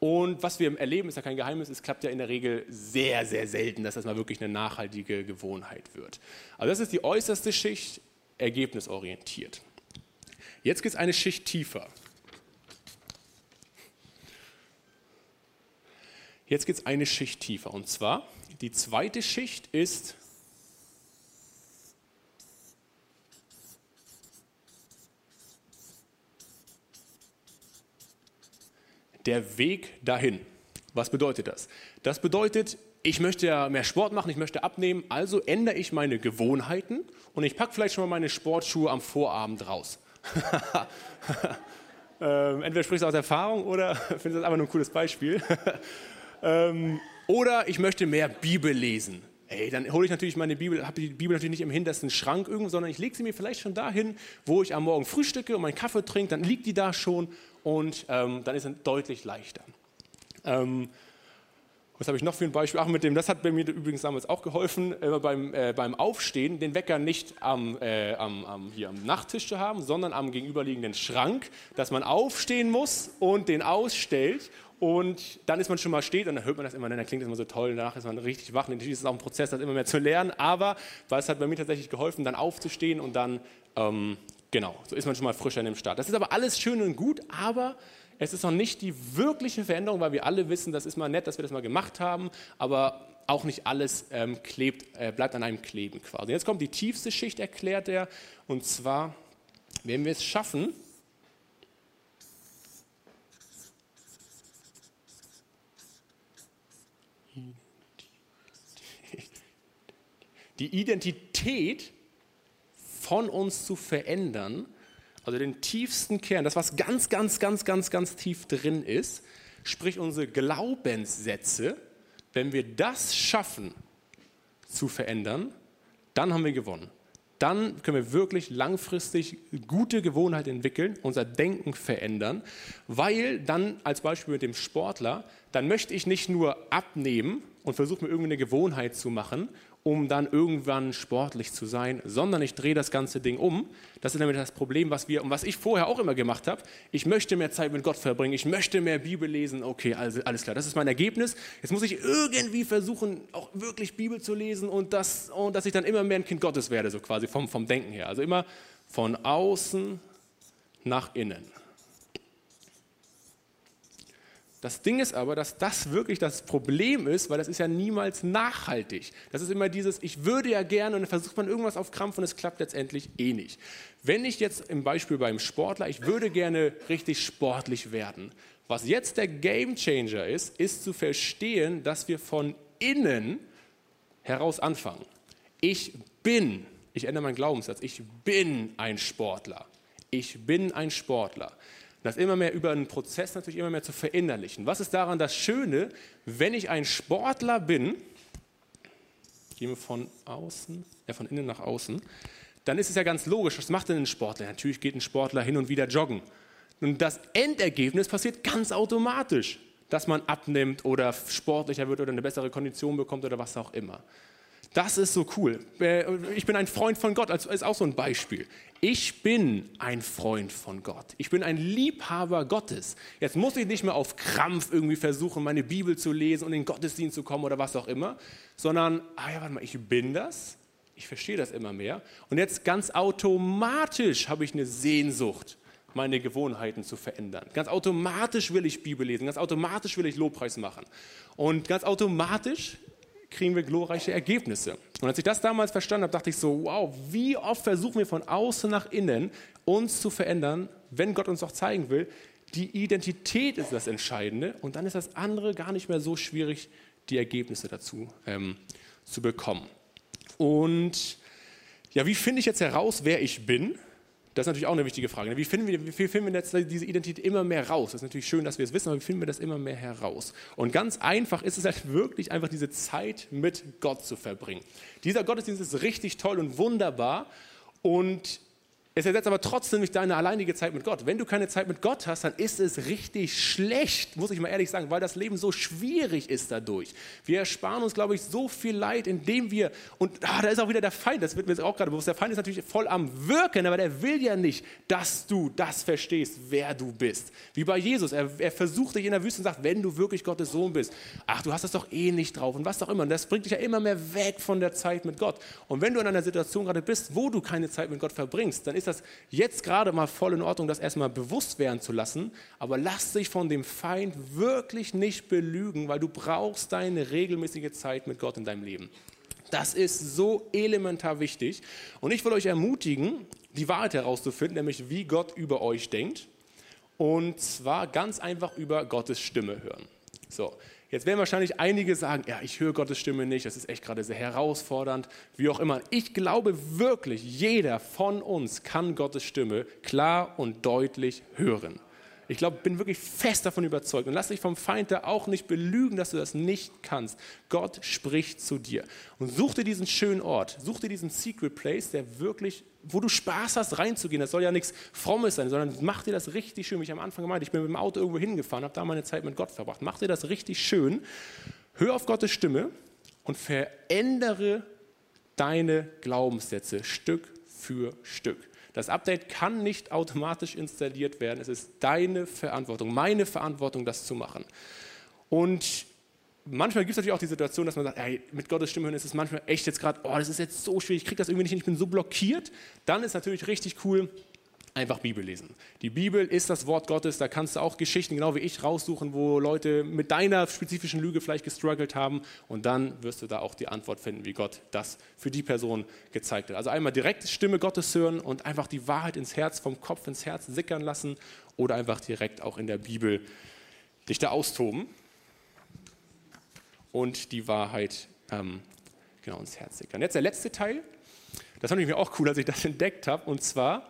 und was wir erleben, ist ja kein Geheimnis, es klappt ja in der Regel sehr, sehr selten, dass das mal wirklich eine nachhaltige Gewohnheit wird. Also das ist die äußerste Schicht, ergebnisorientiert. Jetzt geht es eine Schicht tiefer. Jetzt geht es eine Schicht tiefer. Und zwar, die zweite Schicht ist der Weg dahin. Was bedeutet das? Das bedeutet, ich möchte ja mehr Sport machen, ich möchte abnehmen, also ändere ich meine Gewohnheiten und ich packe vielleicht schon mal meine Sportschuhe am Vorabend raus. ähm, entweder sprichst du aus Erfahrung oder findest das einfach nur ein cooles Beispiel. ähm, oder ich möchte mehr Bibel lesen. Ey, dann hole ich natürlich meine Bibel, habe die Bibel natürlich nicht im hintersten Schrank irgendwo, sondern ich lege sie mir vielleicht schon dahin, wo ich am Morgen frühstücke und meinen Kaffee trinke, dann liegt die da schon und ähm, dann ist es deutlich leichter. Ähm, was habe ich noch für ein Beispiel? Ach, mit dem, das hat bei mir übrigens damals auch geholfen, äh, beim, äh, beim Aufstehen den Wecker nicht am, äh, am, am, hier am Nachttisch zu haben, sondern am gegenüberliegenden Schrank, dass man aufstehen muss und den ausstellt und dann ist man schon mal steht und dann hört man das immer, dann klingt das immer so toll, danach ist man richtig wach. Natürlich ist es auch ein Prozess, das immer mehr zu lernen, aber es hat bei mir tatsächlich geholfen, dann aufzustehen und dann ähm, Genau, so ist man schon mal frischer in dem Start. Das ist aber alles schön und gut, aber es ist noch nicht die wirkliche Veränderung, weil wir alle wissen, das ist mal nett, dass wir das mal gemacht haben, aber auch nicht alles ähm, klebt, äh, bleibt an einem kleben quasi. Jetzt kommt die tiefste Schicht, erklärt er, und zwar, wenn wir es schaffen, die Identität von uns zu verändern, also den tiefsten Kern, das was ganz, ganz, ganz, ganz, ganz tief drin ist, sprich unsere Glaubenssätze, wenn wir das schaffen zu verändern, dann haben wir gewonnen. Dann können wir wirklich langfristig gute Gewohnheiten entwickeln, unser Denken verändern, weil dann als Beispiel mit dem Sportler, dann möchte ich nicht nur abnehmen und versuche mir irgendwie eine Gewohnheit zu machen um dann irgendwann sportlich zu sein, sondern ich drehe das ganze Ding um. Das ist nämlich das Problem, was wir und was ich vorher auch immer gemacht habe. Ich möchte mehr Zeit mit Gott verbringen, ich möchte mehr Bibel lesen. Okay, also alles klar, das ist mein Ergebnis. Jetzt muss ich irgendwie versuchen, auch wirklich Bibel zu lesen und, das, und dass ich dann immer mehr ein Kind Gottes werde, so quasi vom, vom Denken her. Also immer von außen nach innen. Das Ding ist aber, dass das wirklich das Problem ist, weil das ist ja niemals nachhaltig. Das ist immer dieses, ich würde ja gerne und dann versucht man irgendwas auf Krampf und es klappt letztendlich eh nicht. Wenn ich jetzt im Beispiel beim Sportler, ich würde gerne richtig sportlich werden. Was jetzt der Game Changer ist, ist zu verstehen, dass wir von innen heraus anfangen. Ich bin, ich ändere meinen Glaubenssatz, ich bin ein Sportler. Ich bin ein Sportler das immer mehr über einen Prozess natürlich immer mehr zu verinnerlichen. Was ist daran das Schöne, wenn ich ein Sportler bin, gehen wir von außen, ja von innen nach außen, dann ist es ja ganz logisch, was macht denn ein Sportler? Natürlich geht ein Sportler hin und wieder joggen. Und das Endergebnis passiert ganz automatisch, dass man abnimmt oder sportlicher wird oder eine bessere Kondition bekommt oder was auch immer. Das ist so cool. Äh, ich bin ein Freund von Gott, das ist auch so ein Beispiel. Ich bin ein Freund von Gott. Ich bin ein Liebhaber Gottes. Jetzt muss ich nicht mehr auf Krampf irgendwie versuchen, meine Bibel zu lesen und in den Gottesdienst zu kommen oder was auch immer, sondern, ah ja, warte mal, ich bin das. Ich verstehe das immer mehr. Und jetzt ganz automatisch habe ich eine Sehnsucht meine Gewohnheiten zu verändern. Ganz automatisch will ich Bibel lesen, ganz automatisch will ich Lobpreis machen. Und ganz automatisch kriegen wir glorreiche Ergebnisse. Und als ich das damals verstanden habe, dachte ich so, wow, wie oft versuchen wir von außen nach innen uns zu verändern, wenn Gott uns auch zeigen will, die Identität ist das Entscheidende und dann ist das andere gar nicht mehr so schwierig, die Ergebnisse dazu ähm, zu bekommen. Und ja, wie finde ich jetzt heraus, wer ich bin? Das ist natürlich auch eine wichtige Frage. Wie finden wir, wie finden wir jetzt diese Identität immer mehr raus? Das ist natürlich schön, dass wir es wissen, aber wie finden wir das immer mehr heraus? Und ganz einfach ist es halt wirklich einfach diese Zeit mit Gott zu verbringen. Dieser Gottesdienst ist richtig toll und wunderbar und es ersetzt aber trotzdem nicht deine alleinige Zeit mit Gott. Wenn du keine Zeit mit Gott hast, dann ist es richtig schlecht, muss ich mal ehrlich sagen, weil das Leben so schwierig ist dadurch. Wir ersparen uns, glaube ich, so viel Leid, indem wir, und ah, da ist auch wieder der Feind, das wird mir jetzt auch gerade bewusst, der Feind ist natürlich voll am Wirken, aber der will ja nicht, dass du das verstehst, wer du bist. Wie bei Jesus, er, er versucht dich in der Wüste und sagt, wenn du wirklich Gottes Sohn bist, ach, du hast das doch eh nicht drauf und was auch immer. Und das bringt dich ja immer mehr weg von der Zeit mit Gott. Und wenn du in einer Situation gerade bist, wo du keine Zeit mit Gott verbringst, dann ist das jetzt gerade mal voll in Ordnung, das erstmal bewusst werden zu lassen, aber lass dich von dem Feind wirklich nicht belügen, weil du brauchst deine regelmäßige Zeit mit Gott in deinem Leben. Das ist so elementar wichtig und ich will euch ermutigen, die Wahrheit herauszufinden, nämlich wie Gott über euch denkt und zwar ganz einfach über Gottes Stimme hören. So, Jetzt werden wahrscheinlich einige sagen, ja, ich höre Gottes Stimme nicht, das ist echt gerade sehr herausfordernd, wie auch immer. Ich glaube wirklich, jeder von uns kann Gottes Stimme klar und deutlich hören. Ich glaube, bin wirklich fest davon überzeugt. Und lass dich vom Feind da auch nicht belügen, dass du das nicht kannst. Gott spricht zu dir. Und such dir diesen schönen Ort, such dir diesen Secret Place, der wirklich, wo du Spaß hast, reinzugehen. Das soll ja nichts Frommes sein, sondern mach dir das richtig schön. Wie ich am Anfang gemeint, ich bin mit dem Auto irgendwo hingefahren, habe da meine Zeit mit Gott verbracht. Mach dir das richtig schön. Hör auf Gottes Stimme und verändere deine Glaubenssätze Stück für Stück. Das Update kann nicht automatisch installiert werden. Es ist deine Verantwortung, meine Verantwortung, das zu machen. Und manchmal gibt es natürlich auch die Situation, dass man sagt, ey, mit Gottes Stimme hören ist es manchmal echt jetzt gerade, oh, das ist jetzt so schwierig, ich kriege das irgendwie nicht hin, ich bin so blockiert. Dann ist natürlich richtig cool, einfach Bibel lesen. Die Bibel ist das Wort Gottes, da kannst du auch Geschichten, genau wie ich, raussuchen, wo Leute mit deiner spezifischen Lüge vielleicht gestruggelt haben und dann wirst du da auch die Antwort finden, wie Gott das für die Person gezeigt hat. Also einmal direkt Stimme Gottes hören und einfach die Wahrheit ins Herz, vom Kopf ins Herz sickern lassen oder einfach direkt auch in der Bibel dich da austoben und die Wahrheit ähm, genau ins Herz sickern. Jetzt der letzte Teil, das fand ich mir auch cool, als ich das entdeckt habe und zwar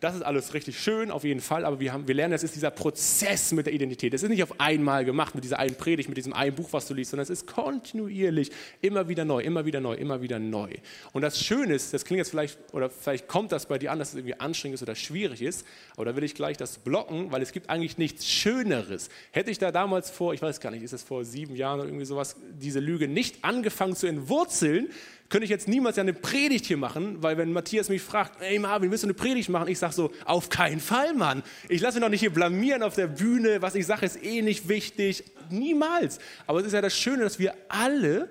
das ist alles richtig schön, auf jeden Fall, aber wir, haben, wir lernen, das ist dieser Prozess mit der Identität. Das ist nicht auf einmal gemacht mit dieser einen Predigt, mit diesem einen Buch, was du liest, sondern es ist kontinuierlich, immer wieder neu, immer wieder neu, immer wieder neu. Und das Schöne ist, das klingt jetzt vielleicht, oder vielleicht kommt das bei dir an, dass es irgendwie anstrengend ist oder schwierig ist, aber da will ich gleich das blocken, weil es gibt eigentlich nichts Schöneres. Hätte ich da damals vor, ich weiß gar nicht, ist es vor sieben Jahren oder irgendwie sowas, diese Lüge nicht angefangen zu entwurzeln, könnte ich jetzt niemals eine Predigt hier machen, weil wenn Matthias mich fragt, ey Marvin, willst du eine Predigt machen? Ich sage so, auf keinen Fall, Mann. Ich lasse mich doch nicht hier blamieren auf der Bühne. Was ich sage, ist eh nicht wichtig. Niemals. Aber es ist ja das Schöne, dass wir alle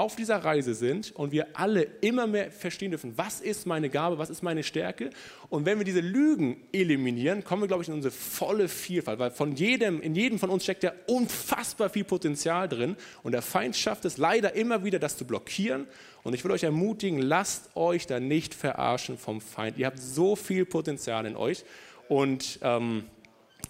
auf dieser Reise sind und wir alle immer mehr verstehen dürfen, was ist meine Gabe, was ist meine Stärke. Und wenn wir diese Lügen eliminieren, kommen wir, glaube ich, in unsere volle Vielfalt, weil von jedem, in jedem von uns steckt ja unfassbar viel Potenzial drin. Und der Feind schafft es leider immer wieder, das zu blockieren. Und ich will euch ermutigen, lasst euch da nicht verarschen vom Feind. Ihr habt so viel Potenzial in euch. Und ähm,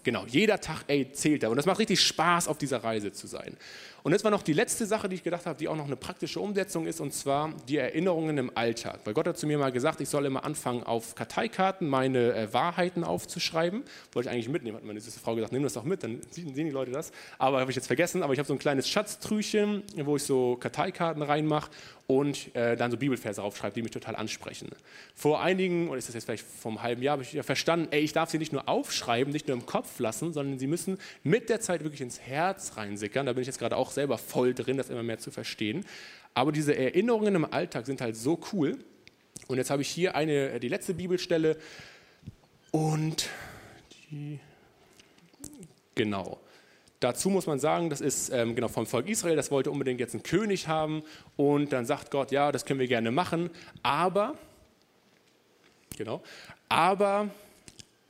genau, jeder Tag ey, zählt da. Und das macht richtig Spaß, auf dieser Reise zu sein. Und jetzt war noch die letzte Sache, die ich gedacht habe, die auch noch eine praktische Umsetzung ist, und zwar die Erinnerungen im Alltag. Weil Gott hat zu mir mal gesagt, ich soll immer anfangen, auf Karteikarten meine äh, Wahrheiten aufzuschreiben. Wollte ich eigentlich mitnehmen, hat meine Frau gesagt, nimm das doch mit, dann sehen die Leute das. Aber habe ich jetzt vergessen, aber ich habe so ein kleines Schatztrüchen, wo ich so Karteikarten reinmache. Und äh, dann so Bibelverse aufschreibt, die mich total ansprechen. Vor einigen, oder ist das jetzt vielleicht vom halben Jahr, habe ich ja verstanden, ey, ich darf sie nicht nur aufschreiben, nicht nur im Kopf lassen, sondern sie müssen mit der Zeit wirklich ins Herz reinsickern. Da bin ich jetzt gerade auch selber voll drin, das immer mehr zu verstehen. Aber diese Erinnerungen im Alltag sind halt so cool. Und jetzt habe ich hier eine, die letzte Bibelstelle und die, genau. Dazu muss man sagen, das ist ähm, genau vom Volk Israel, das wollte unbedingt jetzt einen König haben und dann sagt Gott, ja, das können wir gerne machen, aber, genau, aber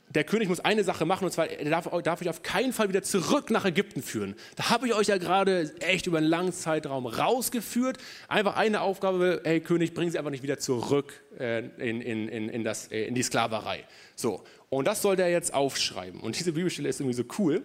der König muss eine Sache machen und zwar, er darf, darf ich auf keinen Fall wieder zurück nach Ägypten führen. Da habe ich euch ja gerade echt über einen langen Zeitraum rausgeführt. Einfach eine Aufgabe, hey König, bringen Sie einfach nicht wieder zurück äh, in, in, in, in, das, äh, in die Sklaverei. So, und das sollte er jetzt aufschreiben. Und diese Bibelstelle ist irgendwie so cool.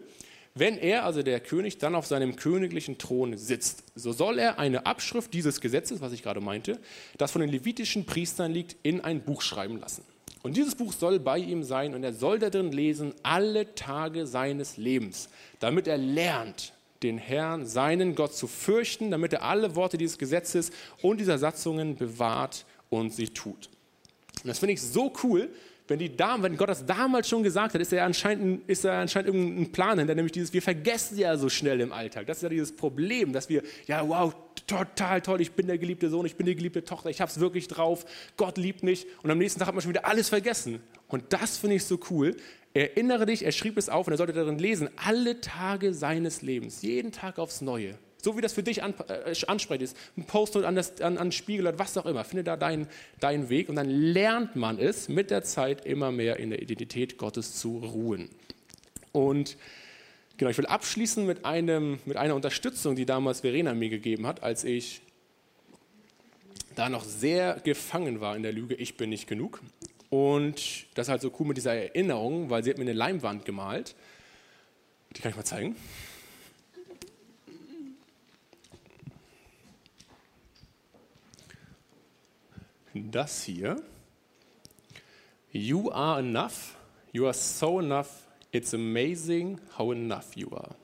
Wenn er, also der König, dann auf seinem königlichen Thron sitzt, so soll er eine Abschrift dieses Gesetzes, was ich gerade meinte, das von den levitischen Priestern liegt, in ein Buch schreiben lassen. Und dieses Buch soll bei ihm sein und er soll darin lesen alle Tage seines Lebens, damit er lernt, den Herrn, seinen Gott zu fürchten, damit er alle Worte dieses Gesetzes und dieser Satzungen bewahrt und sie tut. Und das finde ich so cool, wenn, die wenn Gott das damals schon gesagt hat, ist er anscheinend, ist er anscheinend irgendein Plan hinter, nämlich dieses, wir vergessen ja so schnell im Alltag. Das ist ja dieses Problem, dass wir, ja, wow, total toll, ich bin der geliebte Sohn, ich bin die geliebte Tochter, ich habe es wirklich drauf, Gott liebt mich und am nächsten Tag hat man schon wieder alles vergessen. Und das finde ich so cool. Erinnere dich, er schrieb es auf und er sollte darin lesen, alle Tage seines Lebens, jeden Tag aufs Neue. So wie das für dich an, äh, ansprechend ist. Ein Post an, das, an, an Spiegel oder was auch immer. Finde da deinen dein Weg und dann lernt man es mit der Zeit immer mehr in der Identität Gottes zu ruhen. Und genau, ich will abschließen mit, einem, mit einer Unterstützung, die damals Verena mir gegeben hat, als ich da noch sehr gefangen war in der Lüge, ich bin nicht genug. Und das ist halt so cool mit dieser Erinnerung, weil sie hat mir eine Leinwand gemalt. Die kann ich mal zeigen. Das hier. You are enough. You are so enough. It's amazing how enough you are.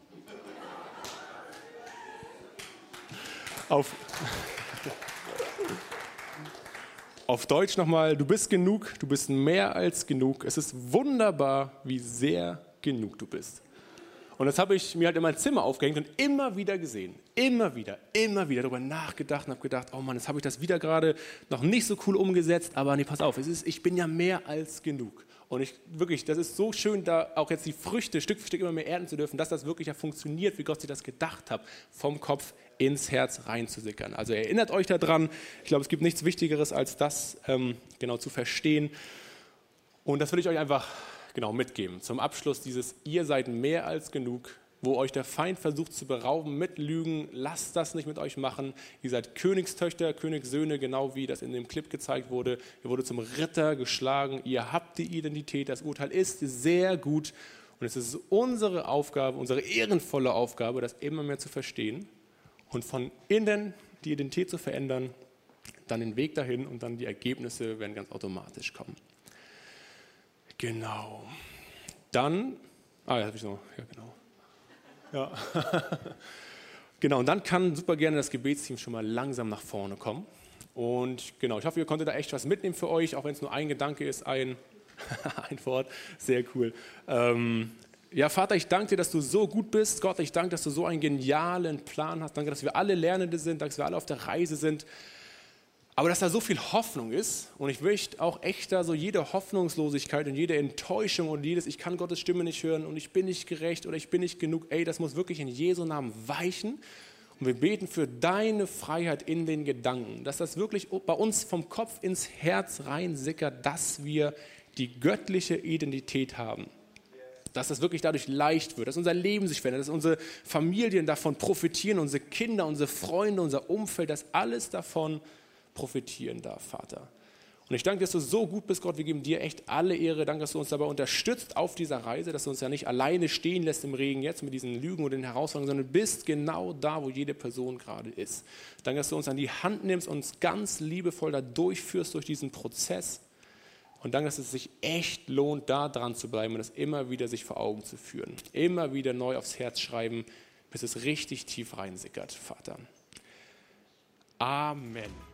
Auf, auf Deutsch nochmal, du bist genug, du bist mehr als genug. Es ist wunderbar, wie sehr genug du bist. Und das habe ich mir halt in mein Zimmer aufgehängt und immer wieder gesehen. Immer wieder, immer wieder darüber nachgedacht und habe gedacht, oh Mann, jetzt habe ich das wieder gerade noch nicht so cool umgesetzt, aber nee, pass auf, es ist, ich bin ja mehr als genug. Und ich wirklich, das ist so schön, da auch jetzt die Früchte Stück für Stück immer mehr ernten zu dürfen, dass das wirklich ja funktioniert, wie Gott sich das gedacht hat, vom Kopf ins Herz reinzusickern. Also erinnert euch daran, ich glaube, es gibt nichts Wichtigeres, als das ähm, genau zu verstehen. Und das will ich euch einfach genau mitgeben. Zum Abschluss dieses, ihr seid mehr als genug, wo euch der Feind versucht zu berauben mit Lügen, lasst das nicht mit euch machen. Ihr seid Königstöchter, Königssöhne, genau wie das in dem Clip gezeigt wurde. Ihr wurde zum Ritter geschlagen, ihr habt die Identität, das Urteil ist sehr gut und es ist unsere Aufgabe, unsere ehrenvolle Aufgabe, das immer mehr zu verstehen und von innen die Identität zu verändern, dann den Weg dahin und dann die Ergebnisse werden ganz automatisch kommen. Genau. Dann, ah, ja, habe ich noch, ja, genau. Ja. genau, und dann kann super gerne das Gebetsteam schon mal langsam nach vorne kommen. Und genau, ich hoffe, ihr konntet da echt was mitnehmen für euch, auch wenn es nur ein Gedanke ist, ein, ein Wort. Sehr cool. Ähm, ja, Vater, ich danke dir, dass du so gut bist. Gott, ich danke, dass du so einen genialen Plan hast. Danke, dass wir alle Lernende sind, danke, dass wir alle auf der Reise sind. Aber dass da so viel Hoffnung ist und ich möchte auch echt da so jede Hoffnungslosigkeit und jede Enttäuschung und jedes, ich kann Gottes Stimme nicht hören und ich bin nicht gerecht oder ich bin nicht genug, ey, das muss wirklich in Jesu Namen weichen. Und wir beten für deine Freiheit in den Gedanken, dass das wirklich bei uns vom Kopf ins Herz reinsickert, dass wir die göttliche Identität haben. Dass das wirklich dadurch leicht wird, dass unser Leben sich verändert, dass unsere Familien davon profitieren, unsere Kinder, unsere Freunde, unser Umfeld, dass alles davon profitiert profitieren darf, Vater. Und ich danke, dass du so gut bist, Gott. Wir geben dir echt alle Ehre. Danke, dass du uns dabei unterstützt auf dieser Reise, dass du uns ja nicht alleine stehen lässt im Regen jetzt mit diesen Lügen und den Herausforderungen, sondern bist genau da, wo jede Person gerade ist. Danke, dass du uns an die Hand nimmst und uns ganz liebevoll da durchführst durch diesen Prozess. Und danke, dass es sich echt lohnt, da dran zu bleiben und es immer wieder sich vor Augen zu führen. Immer wieder neu aufs Herz schreiben, bis es richtig tief reinsickert, Vater. Amen.